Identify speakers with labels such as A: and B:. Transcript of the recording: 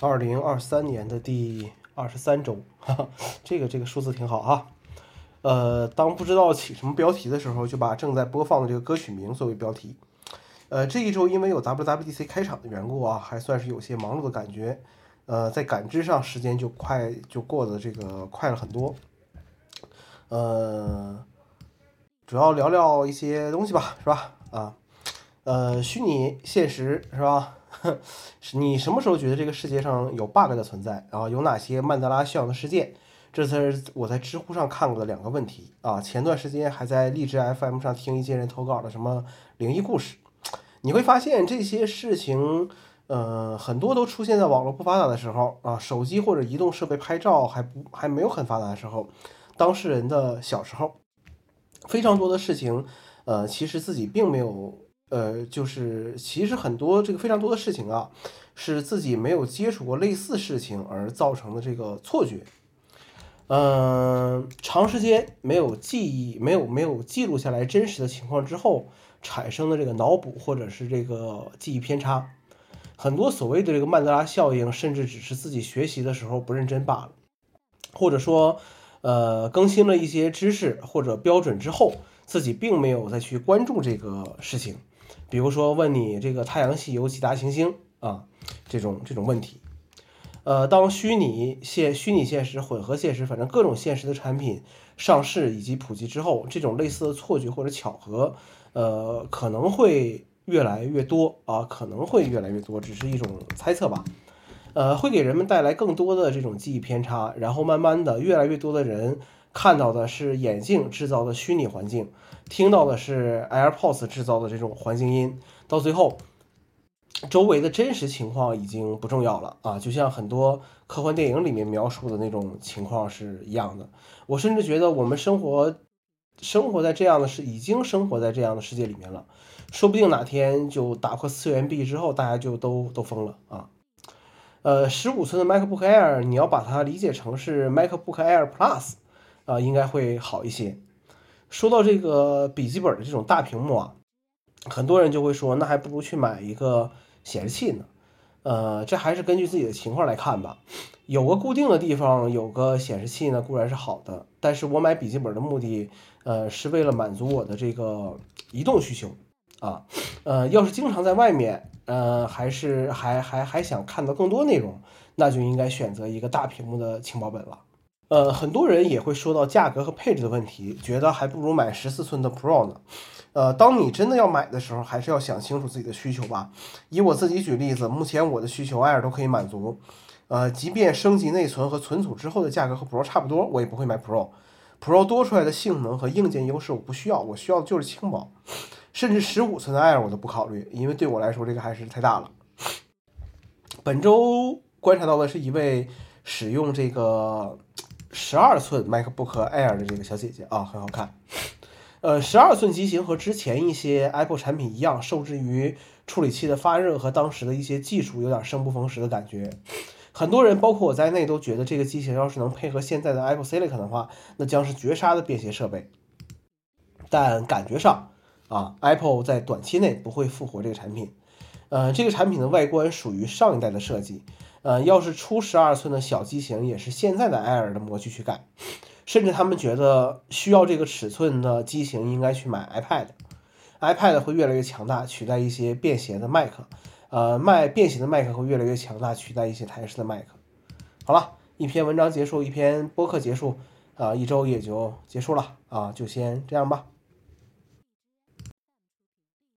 A: 二零二三年的第二十三周，哈哈，这个这个数字挺好啊。呃，当不知道起什么标题的时候，就把正在播放的这个歌曲名作为标题。呃，这一周因为有 WWDC 开场的缘故啊，还算是有些忙碌的感觉。呃，在感知上时间就快就过得这个快了很多。呃，主要聊聊一些东西吧，是吧？啊，呃，虚拟现实是吧？是你什么时候觉得这个世界上有 bug 的存在？然后有哪些曼德拉效应的事件？这才是我在知乎上看过的两个问题啊。前段时间还在荔枝 FM 上听一些人投稿的什么灵异故事，你会发现这些事情，呃，很多都出现在网络不发达的时候啊，手机或者移动设备拍照还不还没有很发达的时候，当事人的小时候，非常多的事情，呃，其实自己并没有。呃，就是其实很多这个非常多的事情啊，是自己没有接触过类似事情而造成的这个错觉。嗯，长时间没有记忆、没有没有记录下来真实的情况之后，产生的这个脑补或者是这个记忆偏差，很多所谓的这个曼德拉效应，甚至只是自己学习的时候不认真罢了，或者说，呃，更新了一些知识或者标准之后，自己并没有再去关注这个事情。比如说问你这个太阳系有几大行星啊？这种这种问题，呃，当虚拟现虚拟现实、混合现实，反正各种现实的产品上市以及普及之后，这种类似的错觉或者巧合，呃，可能会越来越多啊，可能会越来越多，只是一种猜测吧。呃，会给人们带来更多的这种记忆偏差，然后慢慢的，越来越多的人。看到的是眼镜制造的虚拟环境，听到的是 AirPods 制造的这种环境音，到最后，周围的真实情况已经不重要了啊！就像很多科幻电影里面描述的那种情况是一样的。我甚至觉得我们生活生活在这样的世，已经生活在这样的世界里面了，说不定哪天就打破次元壁之后，大家就都都疯了啊！呃，十五寸的 MacBook Air，你要把它理解成是 MacBook Air Plus。啊，应该会好一些。说到这个笔记本的这种大屏幕啊，很多人就会说，那还不如去买一个显示器呢。呃，这还是根据自己的情况来看吧。有个固定的地方有个显示器呢，固然是好的。但是我买笔记本的目的，呃，是为了满足我的这个移动需求啊。呃，要是经常在外面，呃，还是还还还想看到更多内容，那就应该选择一个大屏幕的轻薄本了。呃，很多人也会说到价格和配置的问题，觉得还不如买十四寸的 Pro 呢。呃，当你真的要买的时候，还是要想清楚自己的需求吧。以我自己举例子，目前我的需求 Air 都可以满足。呃，即便升级内存和存储之后的价格和 Pro 差不多，我也不会买 Pro。Pro 多出来的性能和硬件优势我不需要，我需要的就是轻薄。甚至十五寸的 Air 我都不考虑，因为对我来说这个还是太大了。本周观察到的是一位使用这个。十二寸 MacBook Air 的这个小姐姐啊，很好看。呃，十二寸机型和之前一些 Apple 产品一样，受制于处理器的发热和当时的一些技术，有点生不逢时的感觉。很多人，包括我在内，都觉得这个机型要是能配合现在的 Apple Silicon 的话，那将是绝杀的便携设备。但感觉上啊，Apple 在短期内不会复活这个产品。呃，这个产品的外观属于上一代的设计。呃，要是出十二寸的小机型，也是现在的 Air 的模具去改，甚至他们觉得需要这个尺寸的机型，应该去买 iPad，iPad 会越来越强大，取代一些便携的 Mac，呃，卖便携的 Mac 会越来越强大，取代一些台式的 Mac。好了，一篇文章结束，一篇播客结束，啊，一周也就结束了，啊，就先这样吧。